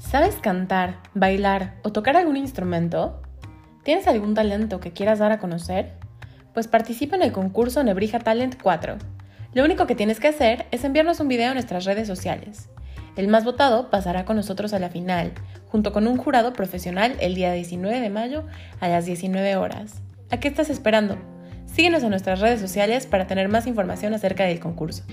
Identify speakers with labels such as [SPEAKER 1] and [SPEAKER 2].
[SPEAKER 1] ¿Sabes cantar, bailar o tocar algún instrumento? ¿Tienes algún talento que quieras dar a conocer? Pues participa en el concurso Nebrija Talent 4. Lo único que tienes que hacer es enviarnos un video en nuestras redes sociales. El más votado pasará con nosotros a la final, junto con un jurado profesional el día 19 de mayo a las 19 horas. ¿A qué estás esperando? Síguenos en nuestras redes sociales para tener más información acerca del concurso.